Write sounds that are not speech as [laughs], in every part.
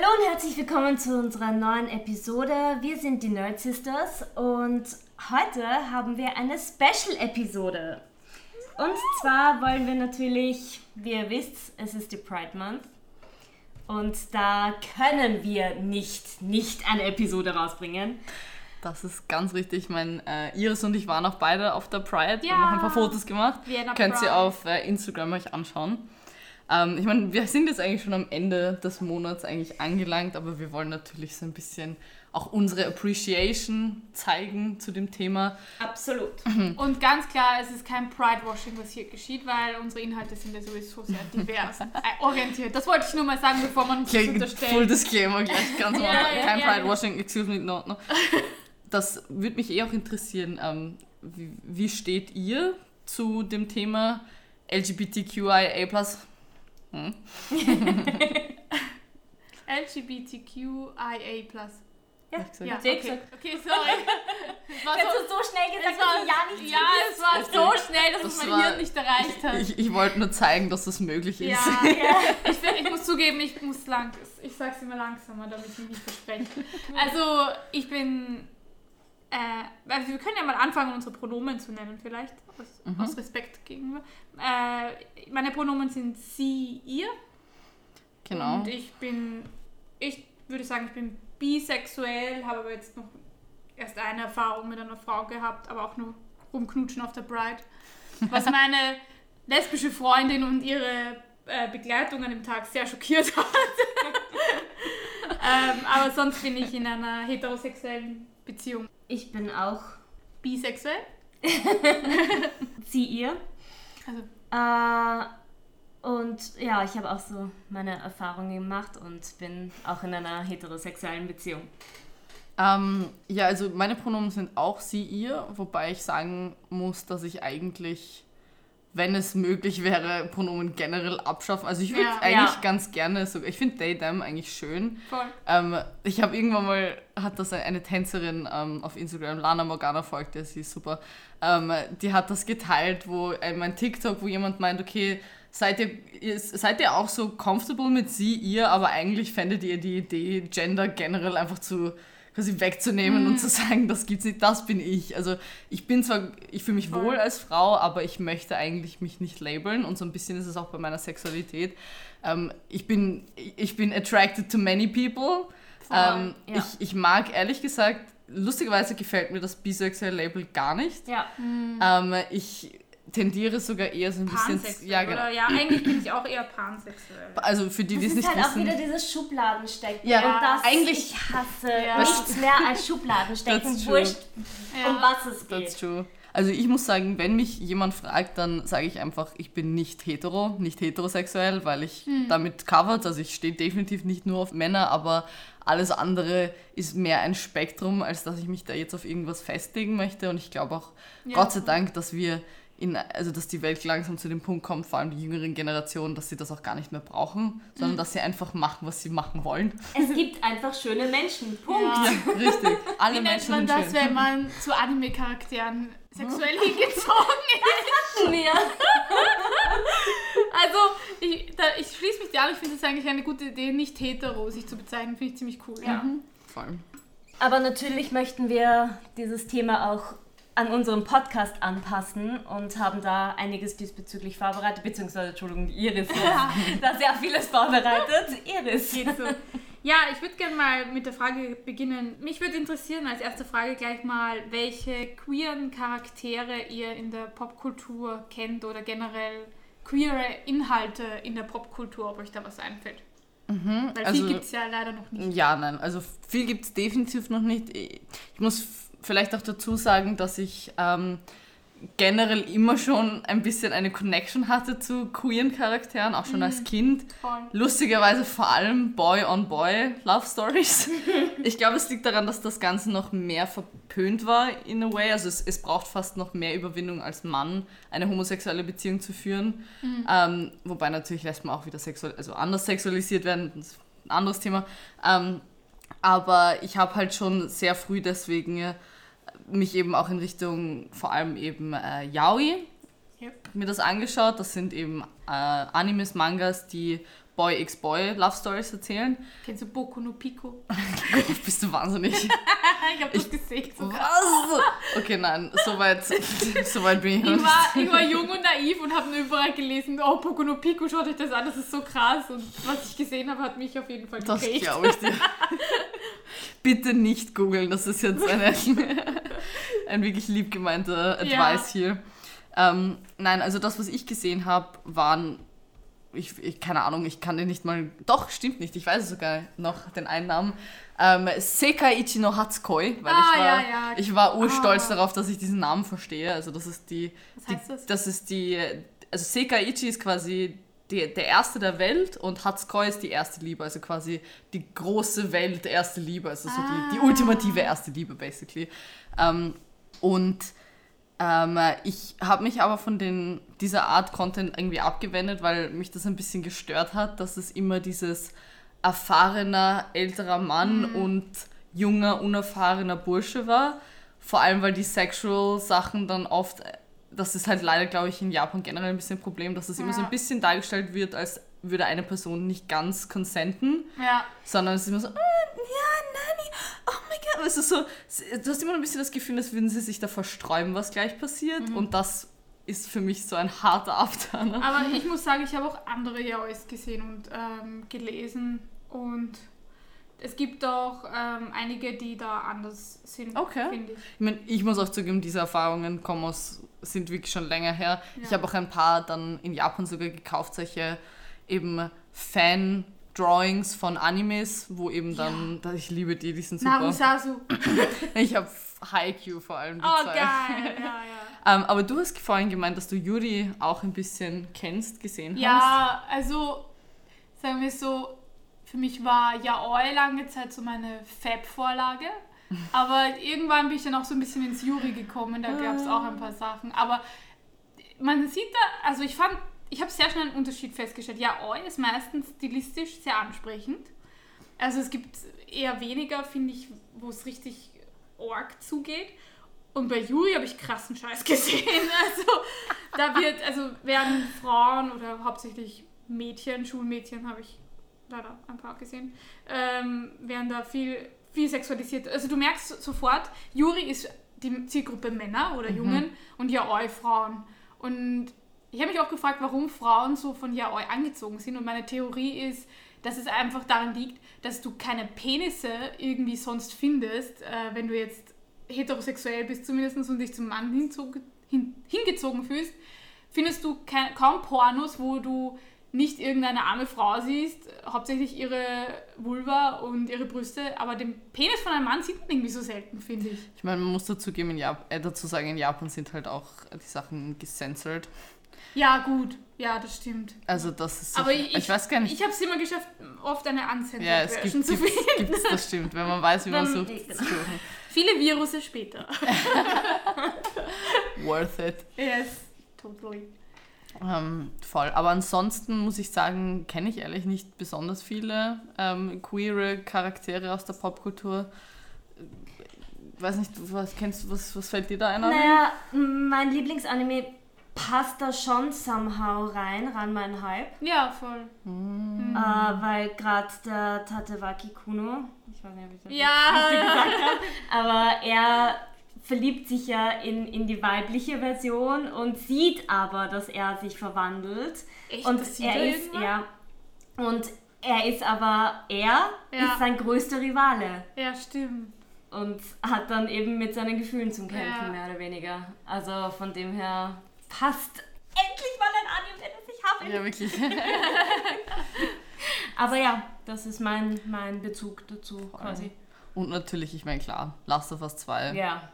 Hallo und herzlich willkommen zu unserer neuen Episode. Wir sind die Nerd Sisters und heute haben wir eine Special-Episode. Und zwar wollen wir natürlich, wie ihr wisst, es ist die Pride Month. Und da können wir nicht, nicht eine Episode rausbringen. Das ist ganz richtig. Ich meine, äh, Iris und ich waren auch beide auf der Pride. Wir Ja. haben auch ein paar Fotos gemacht. Vienna Könnt ihr Pride. auf äh, Instagram euch anschauen. Ähm, ich meine, wir sind jetzt eigentlich schon am Ende des Monats eigentlich angelangt, aber wir wollen natürlich so ein bisschen auch unsere Appreciation zeigen zu dem Thema. Absolut. Und ganz klar, es ist kein Pride-Washing, was hier geschieht, weil unsere Inhalte sind ja sowieso sehr divers äh, orientiert. Das wollte ich nur mal sagen, bevor man uns Full unterstellt. Disclaimer gleich ganz am Ja, Anfang. ja, Kein ja. Pride-Washing, excuse me, no, no. Das würde mich eh auch interessieren. Ähm, wie, wie steht ihr zu dem Thema LGBTQIA+. Hm? [laughs] LGBTQIA+. Ja, ich? Ja, okay. okay, sorry. [laughs] Es war so, hast du so schnell gesagt, es war, dass du ja nicht ja, es war so schnell, dass Das es mein war- Hirn nicht erreicht hat. Ich, ich wollte nur zeigen, dass das möglich ist. ja, [laughs] ich, find, ich muss zugeben, ich muss lang, ich sag's immer langsamer, damit ich mich nicht verspreche. Also, ich bin, äh, also wir können ja mal anfangen, unsere Pronomen zu nennen vielleicht, aus, Mhm. aus Respekt gegenüber. Äh, meine Pronomen sind sie, ihr. Genau. Und ich bin, ich würde sagen, ich bin bisexuell, habe aber jetzt noch erst eine Erfahrung mit einer Frau gehabt, aber auch nur rumknutschen auf der Bride. Was [laughs] meine lesbische Freundin und ihre äh, Begleitung an dem Tag sehr schockiert hat. [laughs] ähm, aber sonst bin ich in einer heterosexuellen Beziehung. Ich bin auch Bisexuell? [laughs] sie, ihr. Also, Äh, und ja, ich habe auch so meine Erfahrungen gemacht und bin auch in einer heterosexuellen Beziehung. Ähm, ja, also meine Pronomen sind auch sie, ihr, wobei ich sagen muss, dass ich eigentlich, wenn es möglich wäre, Pronomen generell abschaffen. Also ich würde Ja. eigentlich Ja. ganz gerne, so, ich finde they, them eigentlich schön. voll. Ähm, ich habe irgendwann mal, hat das eine Tänzerin ähm, auf Instagram, Lana Morgana folgt, der sie ist super, ähm, die hat das geteilt, wo ähm, ein TikTok, wo jemand meint, okay, seid ihr, ihr, seid ihr auch so comfortable mit sie, ihr, aber eigentlich fändet ihr die Idee, Gender generell einfach zu quasi wegzunehmen und zu sagen, das gibt's nicht, das bin ich. Also ich bin zwar, ich fühle mich Voll. wohl als Frau, aber ich möchte eigentlich mich nicht labeln und so ein bisschen ist es auch bei meiner Sexualität. Ähm, ich, bin, ich bin attracted to many people. Ähm, ja. ich, ich mag ehrlich gesagt, lustigerweise gefällt mir das bisexuelle Label gar nicht. Ja. Ähm, ich tendiere sogar eher so ein bisschen. Pansexuell. Ja, genau. Oder ja, eigentlich bin ich auch eher pansexuell. Also für die, Das die es ist nicht halt auch wissen. wieder dieses Schubladenstecken. Ja, und das eigentlich- ich hasse Ja. nichts mehr als Schubladenstecken. That's. Wurscht, Ja. um was es That's geht. true. Also ich muss sagen, wenn mich jemand fragt, dann sage ich einfach, ich bin nicht hetero, nicht heterosexuell, weil ich damit covered, also ich stehe definitiv nicht nur auf Männer, aber alles andere ist mehr ein Spektrum, als dass ich mich da jetzt auf irgendwas festlegen möchte. Und ich glaube auch, Ja. Gott sei Dank, dass wir in, also dass die Welt langsam zu dem Punkt kommt, vor allem die jüngeren Generationen, dass sie das auch gar nicht mehr brauchen, sondern dass sie einfach machen, was sie machen wollen. Es gibt einfach schöne Menschen. [laughs] Punkt. Ja. Richtig. Alle Wie nennt Menschen man sind das, schön. wenn man zu Anime-Charakteren sexuell hingezogen [laughs] ist? Mir. [laughs] Also, ich, da, ich schließe mich dir an, ich finde es eigentlich eine gute Idee, nicht hetero sich zu bezeichnen, finde ich ziemlich cool. Ja. Voll. Aber natürlich möchten wir dieses Thema auch an unserem Podcast anpassen und haben da einiges diesbezüglich vorbereitet, beziehungsweise, Entschuldigung, Iris [laughs] hat da sehr vieles vorbereitet. [laughs] Iris. Geht so. Ja, ich würde gerne mal mit der Frage beginnen. Mich würde interessieren als erste Frage gleich mal, welche queeren Charaktere ihr in der Popkultur kennt oder generell queere Inhalte in der Popkultur, ob euch da was einfällt. Weil also- viel gibt es ja leider noch nicht. Ja, nein, also viel gibt es definitiv noch nicht. Ich muss vielleicht auch dazu sagen, dass ich ähm, generell immer schon ein bisschen eine Connection hatte zu queeren Charakteren, auch schon als Kind. Voll. Lustigerweise vor allem Boy-on-Boy-Love Stories. [laughs] ich glaube, es liegt daran, dass das Ganze noch mehr verpönt war in a way. Also es, es braucht fast noch mehr Überwindung als Mann, eine homosexuelle Beziehung zu führen. Ähm, wobei natürlich lässt man auch wieder sexuell, also anders sexualisiert werden. Das ist ein anderes Thema. Ähm, aber ich habe halt schon sehr früh deswegen äh, mich eben auch in Richtung vor allem eben äh, Yaoi Yep. mir das angeschaut. Das sind eben äh, Animes, Mangas, die Boy x Boy Love Stories erzählen. Kennst du Boku no Pico? [laughs] Bist du wahnsinnig? [laughs] ich habe das gesehen sogar. Was? Okay, nein, soweit [laughs] so weit bin ich noch Ich war, ich war jung und naiv und habe nur überall gelesen, oh, Boku no Pico, schaut euch das an, das ist so krass. Und was ich gesehen habe, hat mich auf jeden Fall Das geprägt. glaube ich dir. Bitte nicht googeln, das ist jetzt eine, ein wirklich lieb gemeinter Advice hier. Ähm, nein, also das, was ich gesehen habe, waren, ich, ich, keine Ahnung, ich kann den nicht mal, doch, stimmt nicht, ich weiß es sogar noch, den einen Namen. Ähm, Sekai Ichi no Hatsukoi, weil Ah, ich war, ja, ja. ich war urstolz Ah. darauf, dass ich diesen Namen verstehe. Also das ist die, Was die heißt das? das ist die, also Sekai Ichi ist quasi die, der erste der Welt und Hatsukoi ist die erste Liebe, also quasi die große Welt, erste Liebe, also so die, die Ah. ultimative erste Liebe basically. Ähm, und ähm, ich habe mich aber von den, dieser Art Content irgendwie abgewendet, weil mich das ein bisschen gestört hat, dass es immer dieses erfahrener, älterer Mann und junger, unerfahrener Bursche war. Vor allem, weil die Sexual-Sachen dann oft, das ist halt leider, glaube ich, in Japan generell ein bisschen ein Problem, dass es immer so ein Ja. bisschen dargestellt wird, als würde eine Person nicht ganz consenten Ja, sondern es ist immer so, ah, ja, Nani, oh mein Gott. Es ist so, du hast immer ein bisschen das Gefühl, als würden sie sich da versträuben, was gleich passiert. Und das ist für mich so ein harter Abturner. aber ich muss sagen, ich habe auch andere Yaois gesehen und ähm, gelesen und es gibt auch ähm, einige, die da anders sind, Okay. finde ich. Ich, mein, ich muss auch zugeben, diese Erfahrungen kommen aus, sind wirklich schon länger her. Ich Ja. habe auch ein paar dann in Japan sogar gekauft, solche eben Fan-Drawings von Animes, wo eben dann, da, ich liebe die, die sind super. Narusasu. [laughs] Ich habe Haikyuu vor allem die Oh, zwei. geil. Ja, ja. [laughs] Ähm, aber du hast vorhin gemeint, dass du Yuri auch ein bisschen kennst, gesehen hast. Ja, also sagen wir so, für mich war Yaoi lange Zeit so meine Fab-Vorlage. [laughs] Aber irgendwann bin ich dann auch so ein bisschen ins Yuri gekommen, da gab es auch ein paar Sachen. Aber man sieht da, also ich fand, ich habe sehr schnell einen Unterschied festgestellt. Yaoi ist meistens stilistisch sehr ansprechend. Also es gibt eher weniger, finde ich, wo es richtig org zugeht. Und bei Yuri habe ich krassen Scheiß [laughs] gesehen. Also da wird, also werden Frauen oder hauptsächlich Mädchen, Schulmädchen habe ich leider ein paar gesehen, ähm, werden da viel, viel sexualisiert. Also du merkst so- sofort, Yuri ist die Zielgruppe Männer oder Jungen und Yaoi Frauen. Und ich habe mich auch gefragt, warum Frauen so von Yaoi angezogen sind. Und meine Theorie ist, dass es einfach daran liegt, dass du keine Penisse irgendwie sonst findest, äh, wenn du jetzt heterosexuell bist zumindest und dich zum Mann hinzog, hin, hingezogen fühlst, findest du kein, kaum Pornos, wo du nicht irgendeine arme Frau siehst, hauptsächlich ihre Vulva und ihre Brüste, aber den Penis von einem Mann sieht man irgendwie so selten, finde ich. Ich meine, man muss dazu, geben, in Jap äh, dazu sagen, in Japan sind halt auch die Sachen gecensored. Ja, gut, ja, das stimmt. Also das ist Aber sicher- ich, weiß gar nicht. Ich habe es immer geschafft, oft eine ja, uncensored es Version gibt, zu gibt's, finden. [laughs] gibt's, das stimmt, wenn man weiß, wie man sucht. Genau. Viele Virusse später. [laughs] Worth it. yes, totally. Ähm, voll. Aber ansonsten muss ich sagen, kenne ich ehrlich nicht besonders viele ähm, queere Charaktere aus der Popkultur. Äh, Weiß nicht, was kennst du, was, was fällt dir da ein? Naja, mein Lieblingsanime passt da schon somehow rein, ran mein Hype. Ja, voll. Hm. Äh, weil gerade der Tatewaki Kuno, ich weiß nicht, ob ich das Ja, aber er verliebt sich ja in, in die weibliche Version und sieht aber, dass er sich verwandelt. Echt? und Das sieht er er ist ja und er ist aber er Ja. ist sein größter Rivale ja, stimmt. und hat dann eben mit seinen Gefühlen zum Kämpfen Ja. mehr oder weniger. Also von dem her passt endlich mal ein Anime, das ich habe. Ja, wirklich. [laughs] Aber ja, das ist mein, mein Bezug dazu quasi. Und natürlich, ich meine, klar, Last of Us 2. Ja.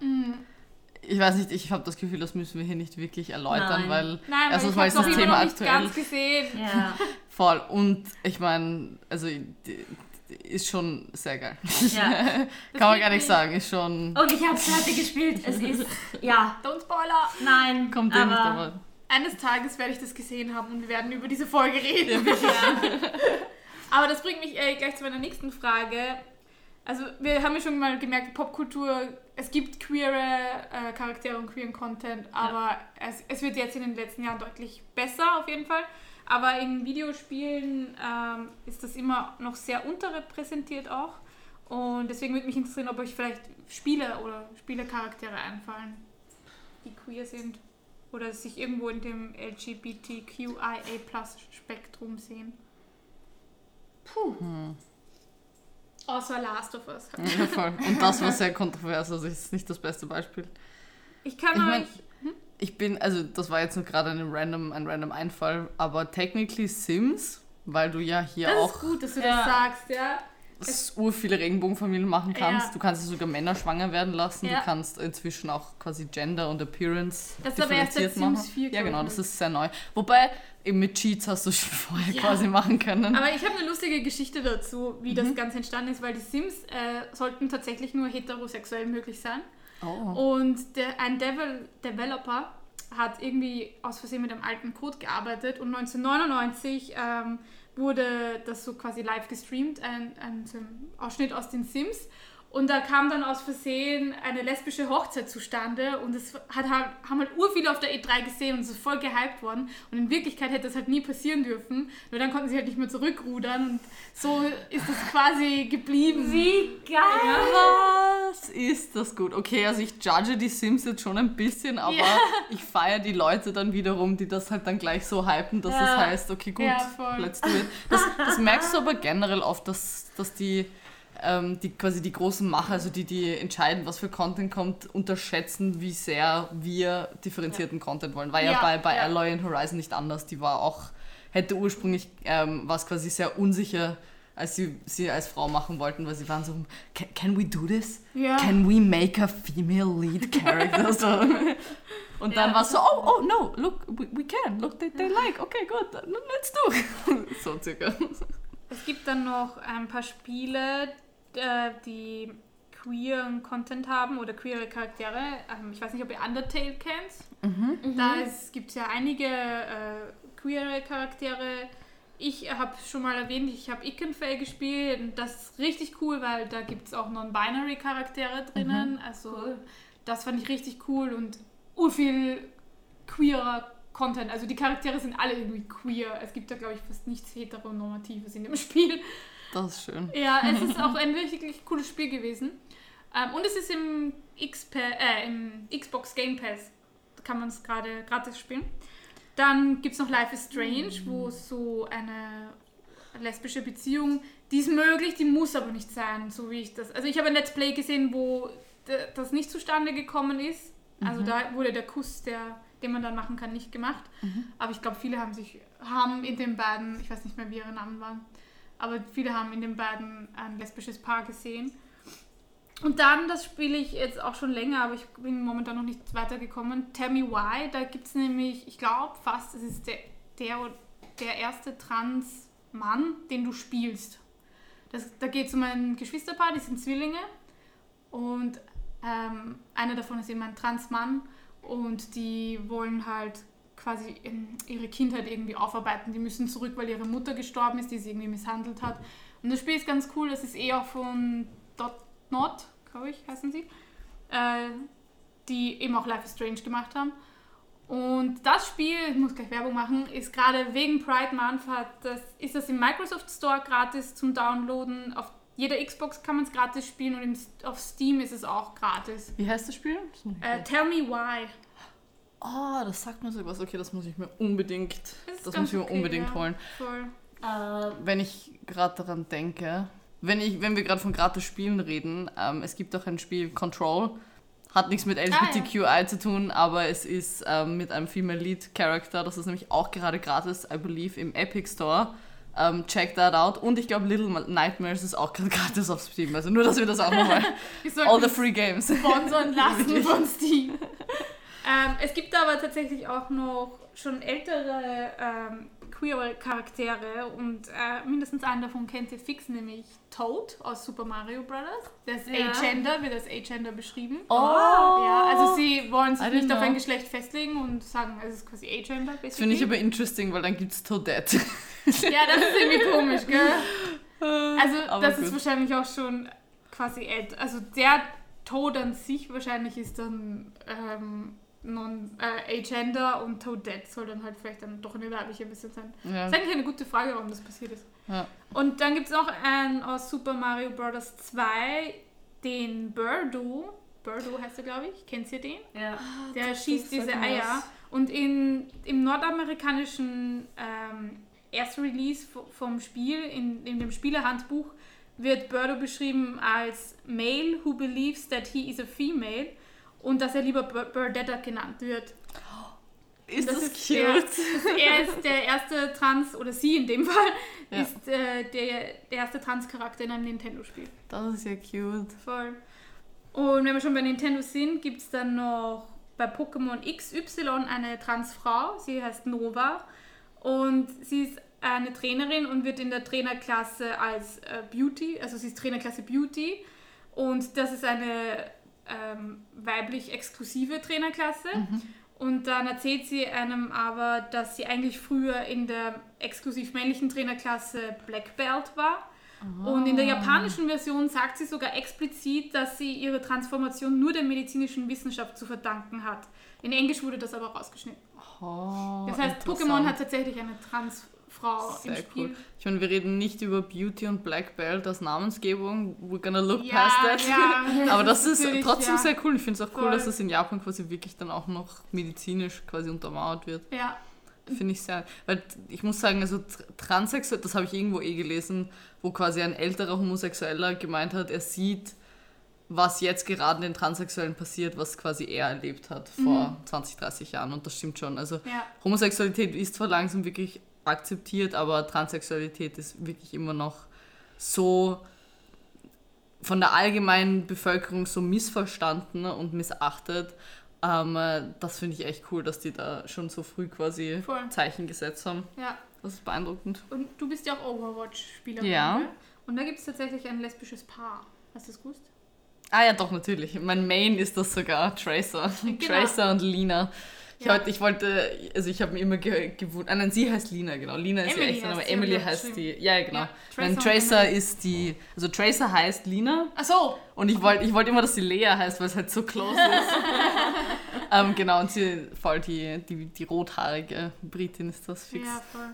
Ich weiß nicht, ich habe das Gefühl, das müssen wir hier nicht wirklich erläutern, Nein. weil Nein, erstens ich mal habe ist das Thema noch nicht aktuell. ganz gesehen. Ja. [laughs] Voll. Und ich meine, also ist schon sehr geil. ja. [laughs] Kann man gar nicht sagen, ist schon. Und ich habe es heute gespielt. Es ist, ja, Don't Spoiler. nein. Kommt eh nicht, aber, aber. Eines Tages werde ich das gesehen haben und wir werden über diese Folge reden. [laughs] Aber das bringt mich äh, gleich zu meiner nächsten Frage. Also wir haben ja schon mal gemerkt, Popkultur, es gibt queere äh, Charaktere und queeren Content, aber es, es wird jetzt in den letzten Jahren deutlich besser auf jeden Fall. Aber in Videospielen ähm, ist das immer noch sehr unterrepräsentiert auch. Und deswegen würde mich interessieren, ob euch vielleicht Spiele oder Spielecharaktere einfallen, die queer sind oder sich irgendwo in dem LGBTQIA-Spektrum sehen. Puh. Hm. Außer Last of Us. Ja, voll. Und das war sehr kontrovers, also ist nicht das beste Beispiel. Ich kann ich euch. Mein? Ich bin, also das war jetzt nur gerade ein random, ein random Einfall, aber technically Sims, weil du ja hier das auch. Das ist gut, dass du ja. das sagst, ja ur viele Regenbogenfamilien machen kannst. Ja. Du kannst sogar Männer schwanger werden lassen. Ja. Du kannst inzwischen auch quasi Gender und Appearance das ist aber erst machen. 4, ja, genau, das ist sehr neu. Wobei eben mit Cheats hast du schon [laughs] vorher ja. quasi machen können. Aber ich habe eine lustige Geschichte dazu, wie mhm. das Ganze entstanden ist, weil die Sims äh, sollten tatsächlich nur heterosexuell möglich sein. Oh. Und der, ein Devel Developer hat irgendwie aus Versehen mit einem alten Code gearbeitet und 1999 ähm, wurde das so quasi live gestreamt, ein, ein, ein Ausschnitt aus den Sims. Und da kam dann aus Versehen eine lesbische Hochzeit zustande und es hat, haben halt urviele auf der E3 gesehen und es ist voll gehypt worden. Und in Wirklichkeit hätte das halt nie passieren dürfen. Nur dann konnten sie halt nicht mehr zurückrudern und so ist das quasi geblieben. Wie geil! Ja. Was ist das gut? Okay, also ich judge die Sims jetzt schon ein bisschen, aber ja. ich feiere die Leute dann wiederum, die das halt dann gleich so hypen, dass ja. das heißt, okay, gut, let's do it. Das, das merkst du aber generell oft, dass, dass die ähm, die quasi die großen Macher, also die, die entscheiden, was für Content kommt, unterschätzen, wie sehr wir differenzierten ja. Content wollen. War ja, ja bei, bei ja. Alloy und Horizon nicht anders. Die war auch, hätte ursprünglich, ähm, was quasi sehr unsicher, als sie sie als Frau machen wollten, weil sie waren so, can, can we do this? Ja. Can we make a female lead character? [laughs] so. Und dann war es so, oh, oh, no, look, we, we can, look, they, they like, okay, good, let's do. [laughs] so circa. Es gibt dann noch ein paar Spiele, äh, die queeren Content haben oder queere Charaktere. Ähm, ich weiß nicht, ob ihr Undertale kennt. Mhm. mhm. Da gibt es ja einige äh, queere Charaktere. Ich habe schon mal erwähnt, ich habe Ikenfell gespielt und das ist richtig cool, weil da gibt es auch non-binary Charaktere drinnen. Mhm. Also cool. das fand ich richtig cool und viel queerer Content. Also die Charaktere sind alle irgendwie queer. Es gibt da, glaube ich, fast nichts Heteronormatives in dem [laughs] Spiel. Das ist schön. Ja, es ist auch ein wirklich cooles Spiel gewesen. Ähm, und es ist im, äh, im Xbox Game Pass. Da kann man es gerade gratis spielen. Dann gibt es noch Life is Strange, mhm. wo so eine lesbische Beziehung, die ist möglich, die muss aber nicht sein, so wie ich das. Also ich habe ein Let's Play gesehen, wo das nicht zustande gekommen ist. Also mhm. da wurde der Kuss, der, den man dann machen kann, nicht gemacht. Mhm. Aber ich glaube, viele haben sich, haben in den beiden, ich weiß nicht mehr, wie ihre Namen waren, aber viele haben in den beiden ein lesbisches Paar gesehen. Und dann, das spiele ich jetzt auch schon länger, aber ich bin momentan noch nicht weitergekommen. Tell Me Why, da gibt es nämlich, ich glaube fast, es ist der, der, der erste Trans-Mann, den du spielst. Das, da geht es um ein Geschwisterpaar, die sind Zwillinge. Und ähm, einer davon ist eben ein Trans-Mann. Und die wollen halt quasi ihre Kindheit irgendwie aufarbeiten. Die müssen zurück, weil ihre Mutter gestorben ist, die sie irgendwie misshandelt hat. Und das Spiel ist ganz cool, das ist eher von Dot Not, glaube ich, heißen sie, äh, die eben auch Life is Strange gemacht haben. Und das Spiel, ich muss gleich Werbung machen, ist gerade wegen Pride Month, hat das, ist das im Microsoft Store gratis zum Downloaden. Auf jeder Xbox kann man es gratis spielen und im, auf Steam ist es auch gratis. Wie heißt das Spiel? Äh, Tell Me Why. Oh, das sagt mir so was. Okay, das muss ich mir unbedingt, das muss ich mir okay, unbedingt ja. holen. Voll. Äh, wenn ich gerade daran denke, wenn, ich, wenn wir gerade von gratis Spielen reden, ähm, es gibt auch ein Spiel Control, hat nichts mit LGBTQI ah, ja. zu tun, aber es ist ähm, mit einem Female Lead Character, das ist nämlich auch gerade gratis, I believe, im Epic Store. Um, ähm, check that out. Und ich glaube, Little Nightmares ist auch gerade [laughs] gratis auf Steam. Also nur, dass wir das auch nochmal. [laughs] All the free games. Sponsern lassen [laughs] von Steam. Ähm, es gibt aber tatsächlich auch noch schon ältere ähm, queere Charaktere und äh, mindestens einen davon kennt ihr fix, nämlich Toad aus Super Mario Bros. Das ja. A-Gender, wird als A-Gender beschrieben. Oh! Ja, also sie wollen sich nicht know. auf ein Geschlecht festlegen und sagen, es ist quasi A-Gender. Das finde ich aber interesting, weil dann gibt es Toadette. [laughs] ja, das ist irgendwie komisch, gell? Also aber das gut. ist wahrscheinlich auch schon quasi älter. Also der Toad an sich wahrscheinlich ist dann... Ähm, non äh, Agender und Toadette soll dann halt vielleicht dann doch eine weibliche ein bisschen sein. Ja. Das ist eigentlich eine gute Frage, warum das passiert ist. Ja. Und dann gibt es noch einen aus Super Mario Bros. 2, den Birdo. Birdo heißt er, glaube ich. Kennt ihr den? Ja. Der das schießt diese mir Eier. was. Und in, im nordamerikanischen ähm, Erstrelease vom Spiel, in, in dem Spielerhandbuch, wird Birdo beschrieben als Male who believes that he is a female und dass er lieber Bir- Birdetta genannt wird. Ist das, ist cute? Der, das, er ist der erste Trans, oder sie in dem Fall, Ja. ist äh, der, der erste Trans-Charakter in einem Nintendo-Spiel. Das ist ja cute. Voll. Und wenn wir schon bei Nintendo sind, gibt es dann noch bei Pokémon XY eine Transfrau. Sie heißt Nova. Und sie ist eine Trainerin und wird in der Trainerklasse als äh, Beauty, also sie ist Trainerklasse Beauty. Und das ist eine ähm, weiblich exklusive Trainerklasse. Und dann erzählt sie einem aber, dass sie eigentlich früher in der exklusiv männlichen Trainerklasse Black Belt war. Und in der japanischen Version sagt sie sogar explizit, dass sie ihre Transformation nur der medizinischen Wissenschaft zu verdanken hat. In Englisch wurde das aber rausgeschnitten. Oh, Das heißt. Pokémon hat tatsächlich eine Transfrau im Sehr Spiel. cool. Ich meine, wir reden nicht über Beauty und Black Belt als Namensgebung. We're gonna look Ja, past that. ja. [laughs] Aber das ist trotzdem ja. sehr cool. Ich finde es auch cool, Voll. dass es in Japan quasi wirklich dann auch noch medizinisch quasi untermauert wird. Ja, Finde ich sehr. Weil ich muss sagen, also tr- transsexuell, das habe ich irgendwo eh gelesen, wo quasi ein älterer Homosexueller gemeint hat, er sieht, was jetzt gerade den Transsexuellen passiert, was quasi er erlebt hat vor 20, 30 Jahren. Und das stimmt schon. Also ja. Homosexualität ist zwar langsam wirklich akzeptiert, aber Transsexualität ist wirklich immer noch so von der allgemeinen Bevölkerung so missverstanden und missachtet. Ähm, äh, das finde ich echt cool, dass die da schon so früh quasi Voll. Zeichen gesetzt haben. ja. Das ist beeindruckend. Und du bist ja auch Overwatch-Spielerin. Ja. gell? Und da gibt es tatsächlich ein lesbisches Paar. Hast du das gewusst? Ah ja, doch, natürlich. Mein Main ist das sogar, Tracer. Genau. Tracer und Lina. Ich, Ja. wollte, ich wollte, also ich habe mir immer ge gewundert, ah nein, sie heißt Lina, genau. Lina ist Emily ja echt, so, heißt aber Emily heißt die, ja genau. Ja, Tracer und Tracer ist die, also Tracer heißt Lina Ach so. und ich wollte ich wollte immer, dass sie Lea heißt, weil es halt so close ist. [laughs] ähm, genau, und sie voll die, die, die rothaarige Britin ist das fix. Ja, voll.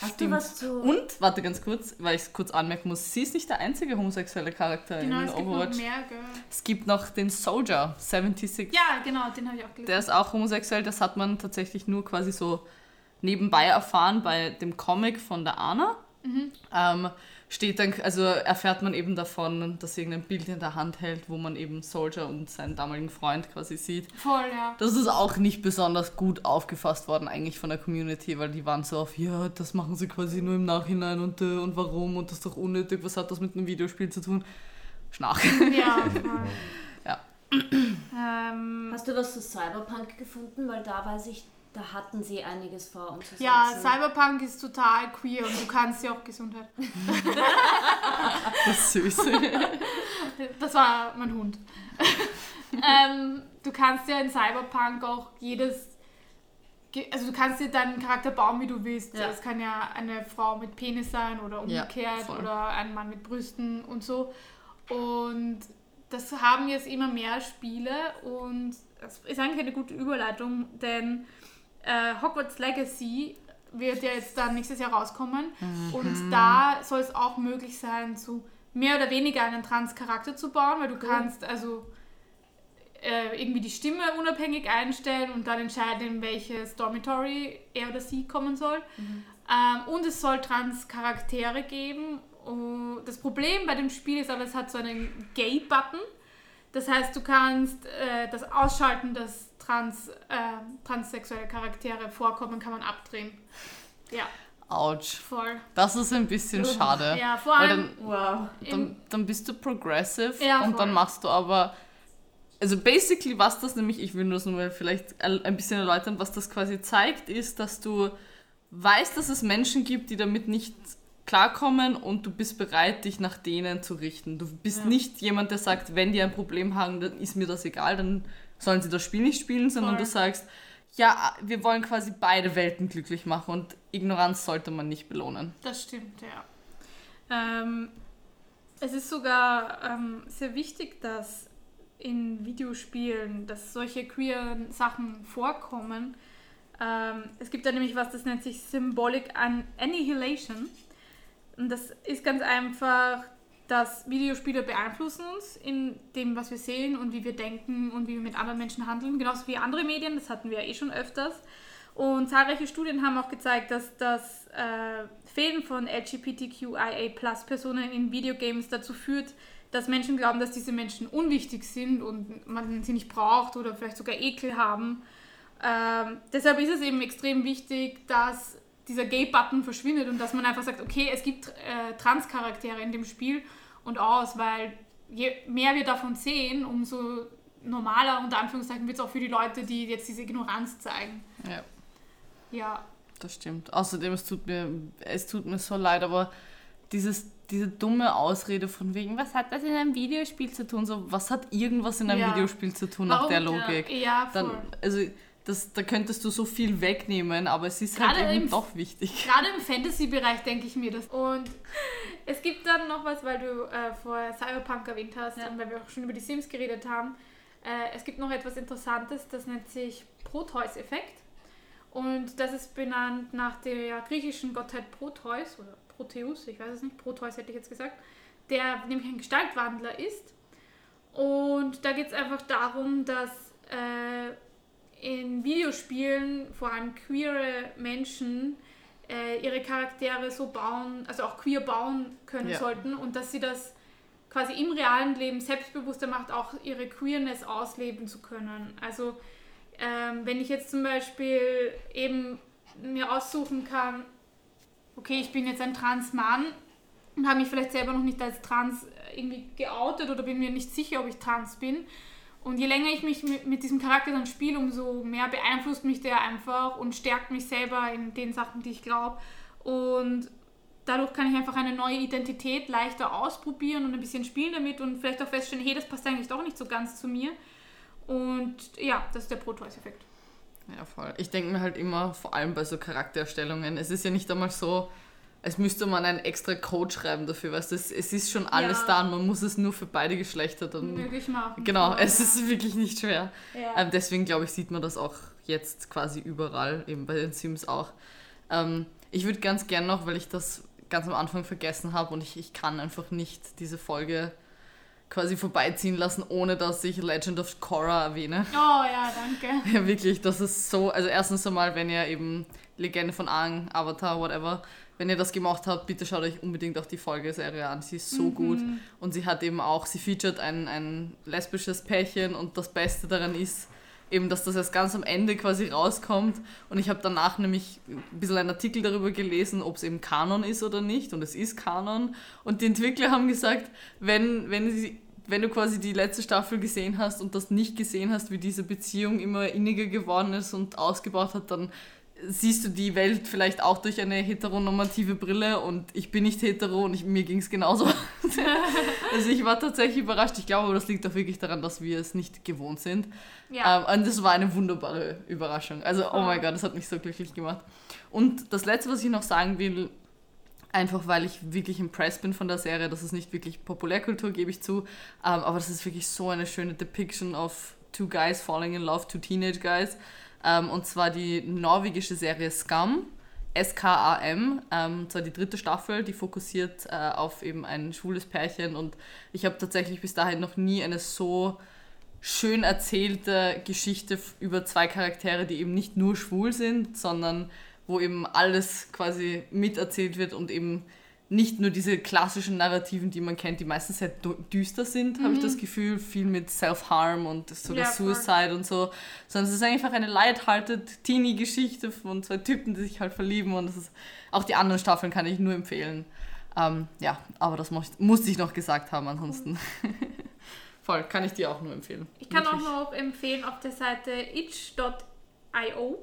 Hast Stimmt. du was zu. Und, warte ganz kurz, weil ich es kurz anmerken muss, sie ist nicht der einzige homosexuelle Charakter Genau, in es gibt noch Overwatch. mehr, gell? Es gibt noch den Soldier, 76. Ja, genau, den habe ich auch gelesen. Der ist auch homosexuell, das hat man tatsächlich nur quasi so nebenbei erfahren bei dem Comic von der Anna. Ähm, steht dann, also erfährt man eben davon, dass sie irgendein Bild in der Hand hält, wo man eben Soldier und seinen damaligen Freund quasi sieht. Voll, ja. Das ist auch nicht besonders gut aufgefasst worden eigentlich von der Community, weil die waren so auf, ja, das machen sie quasi nur im Nachhinein und, äh, und warum und das ist doch unnötig, was hat das mit einem Videospiel zu tun? Schnach. Ja, [laughs] voll. Ja. Ähm, Hast du was zu Cyberpunk gefunden? Weil da weiß ich, da hatten sie einiges vor umzusetzen. ja, Cyberpunk ist total queer und du kannst ja auch Gesundheit. Das ist süß. [laughs] Das war mein Hund. ähm, [laughs] du kannst ja in Cyberpunk auch jedes. Also du kannst dir deinen Charakter bauen, wie du willst. Ja. Es kann ja eine Frau mit Penis sein oder Ja, umgekehrt voll. oder ein Mann mit Brüsten und so. Und das haben jetzt immer mehr Spiele und das ist eigentlich eine gute Überleitung, denn äh, Hogwarts Legacy wird ja jetzt dann nächstes Jahr rauskommen und da soll es auch möglich sein, so mehr oder weniger einen Trans-Charakter zu bauen, weil du kannst also äh, irgendwie die Stimme unabhängig einstellen und dann entscheiden, in welches Dormitory er oder sie kommen soll. Ähm, und es soll Trans-Charaktere geben. Und das Problem bei dem Spiel ist aber, es hat so einen Gay-Button. Das heißt, du kannst äh, das Ausschalten, dass trans, äh, transsexuelle Charaktere vorkommen, kann man abdrehen. Ja, Autsch. voll. Das ist ein bisschen schade. Ja, vor allem dann, Wow. dann, dann bist du progressive Ja, und voll. dann machst du aber. Also basically, was das nämlich, ich will das nur mal vielleicht ein bisschen erläutern, was das quasi zeigt, ist, dass du weißt, dass es Menschen gibt, die damit nicht klarkommen und du bist bereit, dich nach denen zu richten. Du bist Ja. nicht jemand, der sagt, wenn die ein Problem haben, dann ist mir das egal, dann sollen sie das Spiel nicht spielen, sondern Voll. du sagst, ja, wir wollen quasi beide Welten glücklich machen und Ignoranz sollte man nicht belohnen. Das stimmt, ja. Ähm, es ist sogar ähm, sehr wichtig, dass in Videospielen, dass solche queeren Sachen vorkommen. Ähm, es gibt da nämlich was, das nennt sich Symbolic Annihilation. Und das ist ganz einfach, dass Videospiele beeinflussen uns in dem, was wir sehen und wie wir denken und wie wir mit anderen Menschen handeln, genauso wie andere Medien, das hatten wir ja eh schon öfters. Und zahlreiche Studien haben auch gezeigt, dass das äh, Fehlen von LGBTQIA-Personen in Videogames dazu führt, dass Menschen glauben, dass diese Menschen unwichtig sind und man sie nicht braucht oder vielleicht sogar Ekel haben. Ähm, deshalb ist es eben extrem wichtig, dass dieser Gay-Button verschwindet und dass man einfach sagt, okay, es gibt äh, Trans-Charaktere in dem Spiel und aus, weil je mehr wir davon sehen, umso normaler, unter Anführungszeichen, wird es auch für die Leute, die jetzt diese Ignoranz zeigen. Ja. Ja. Das stimmt. Außerdem, es tut mir, es tut mir so leid, aber dieses, diese dumme Ausrede von wegen, was hat das in einem Videospiel zu tun? So, was hat irgendwas in einem Ja. Videospiel zu tun nach Warum? der Logik? Ja, voll. Dann, also, das, da könntest du so viel wegnehmen, aber es ist Gerade halt eben im- doch wichtig. [laughs] Gerade im Fantasy-Bereich denke ich mir das. Und es gibt dann noch was, weil du äh, vorher Cyberpunk erwähnt hast Ja. und weil wir auch schon über die Sims geredet haben. Äh, es gibt noch etwas Interessantes, das nennt sich Proteus-Effekt. Und das ist benannt nach der griechischen Gottheit Proteus oder Proteus, ich weiß es nicht, Proteus hätte ich jetzt gesagt, der nämlich ein Gestaltwandler ist. Und da geht es einfach darum, dass äh, in Videospielen vor allem queere Menschen äh, ihre Charaktere so bauen, also auch queer bauen können Ja. sollten und dass sie das quasi im realen Leben selbstbewusster macht, auch ihre Queerness ausleben zu können. Also ähm, wenn ich jetzt zum Beispiel eben mir aussuchen kann, okay, ich bin jetzt ein Trans-Mann und habe mich vielleicht selber noch nicht als trans äh, irgendwie geoutet oder bin mir nicht sicher, ob ich trans bin. Und je länger ich mich mit, diesem Charakter dann spiele, umso mehr beeinflusst mich der einfach und stärkt mich selber in den Sachen, die ich glaube. Und dadurch kann ich einfach eine neue Identität leichter ausprobieren und ein bisschen spielen damit und vielleicht auch feststellen, hey, das passt eigentlich doch nicht so ganz zu mir. Und ja, das ist der Proteus-Effekt. Ja, voll. Ich denke mir halt immer, vor allem bei so Charaktererstellungen, es ist ja nicht einmal so, als müsste man einen extra Code schreiben dafür, weißt du, es, es ist schon alles Ja. da und man muss es nur für beide Geschlechter dann. Möglich machen. Genau, Ja. es ist wirklich nicht schwer. Ja. Ähm, deswegen glaube ich, sieht man das auch jetzt quasi überall, eben bei den Sims auch. Ähm, ich würde ganz gern noch, weil ich das ganz am Anfang vergessen habe und ich, ich kann einfach nicht diese Folge quasi vorbeiziehen lassen, ohne dass ich Legend of Korra erwähne. Oh ja, danke. [laughs] Ja, wirklich, das ist so. Also, erstens einmal, wenn ihr eben Legende von Aang, Avatar, whatever, wenn ihr das gemacht habt, bitte schaut euch unbedingt auch die Folgeserie an. Sie ist so gut. Und sie hat eben auch, sie featuret ein, ein lesbisches Pärchen und das Beste daran ist, eben, dass das erst ganz am Ende quasi rauskommt. Und ich habe danach nämlich ein bisschen einen Artikel darüber gelesen, ob es eben Kanon ist oder nicht. Und es ist Kanon. Und die Entwickler haben gesagt, wenn, wenn, sie, wenn du quasi die letzte Staffel gesehen hast und das nicht gesehen hast, wie diese Beziehung immer inniger geworden ist und ausgebaut hat, dann siehst du die Welt vielleicht auch durch eine heteronormative Brille und ich bin nicht hetero und ich, mir ging es genauso. [laughs] also ich war tatsächlich überrascht. Ich glaube, aber das liegt auch wirklich daran, dass wir es nicht gewohnt sind. Ja. Ähm, und das war eine wunderbare Überraschung. Also, oh mein Gott, das hat mich so glücklich gemacht. Und das Letzte, was ich noch sagen will, einfach weil ich wirklich impressed bin von der Serie, das ist nicht wirklich Populärkultur, gebe ich zu, ähm, aber das ist wirklich so eine schöne Depiction of two guys falling in love, two teenage guys. Ähm, und zwar die norwegische Serie Scum. SKAM, ähm, zwar die dritte Staffel, die fokussiert äh, auf eben ein schwules Pärchen und ich habe tatsächlich bis dahin noch nie eine so schön erzählte Geschichte über zwei Charaktere, die eben nicht nur schwul sind, sondern wo eben alles quasi miterzählt wird und eben nicht nur diese klassischen Narrativen, die man kennt, die meistens sehr dü- düster sind, habe ich das Gefühl, viel mit Self-Harm und sogar Ja. Suicide und so, sondern es ist einfach eine light-hearted Teenie-Geschichte von zwei Typen, die sich halt verlieben und das ist, auch die anderen Staffeln kann ich nur empfehlen. Ähm, ja, aber das mocht- musste ich noch gesagt haben, ansonsten. [laughs] Voll, kann ich dir auch nur empfehlen. Ich kann Wirklich. auch noch empfehlen, auf der Seite itch.io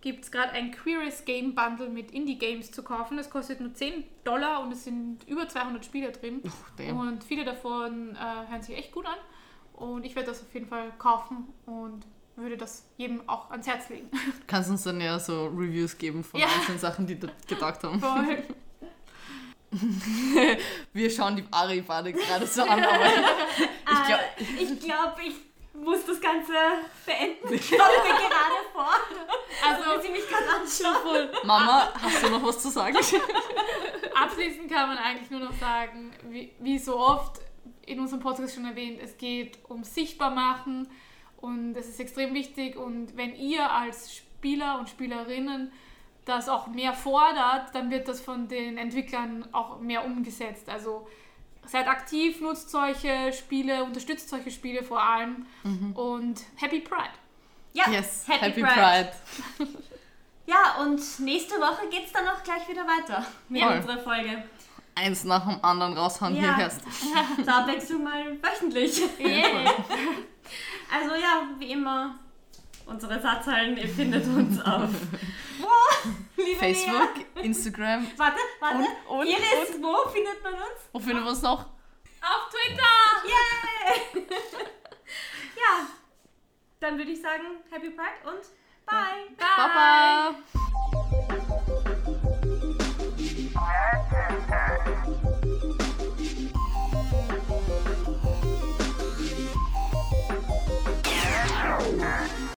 gibt es gerade ein Queerest Game Bundle mit Indie-Games zu kaufen. Das kostet nur 10 Dollar und es sind über 200 Spiele drin. Oh. Und viele davon äh, hören sich echt gut an. Und ich werde das auf jeden Fall kaufen und würde das jedem auch ans Herz legen. [laughs] Kannst uns dann ja so Reviews geben von Ja. einzelnen Sachen, die du gedacht haben. Voll. [laughs] Wir schauen die Ari-Bade gerade so an, aber [laughs] ich glaube, ich glaube, ich muss das Ganze beenden. [laughs] Ich komme mir gerade vor. Also, wie sie mich gerade anschaut. Mama, hast du noch was zu sagen? [laughs] abschließend kann man eigentlich nur noch sagen, wie, wie so oft in unserem Podcast schon erwähnt, es geht um Sichtbarmachen und es ist extrem wichtig. Und wenn ihr als Spieler und Spielerinnen das auch mehr fordert, dann wird das von den Entwicklern auch mehr umgesetzt. Also seid aktiv, nutzt solche Spiele, unterstützt solche Spiele vor allem und Happy Pride. Ja, Yes, Happy, Happy, Pride. Pride. [laughs] Ja, und nächste Woche geht es dann auch gleich wieder weiter mit Voll. unserer Folge. Eins nach dem anderen raushauen, Ja. hier erst. [laughs] Zur Abwechslung mal wöchentlich. Yeah. [laughs] Also ja, wie immer, unsere Satzhallen, ihr findet uns auf wo? Liebe Facebook, Lea. Instagram. Warte, warte. Und, und, Iris, und, wo findet man uns? Wo finden wir uns noch? Auf Twitter! Yeah! [laughs] ja, dann würde ich sagen, Happy Pride und bye! Bye! bye. bye.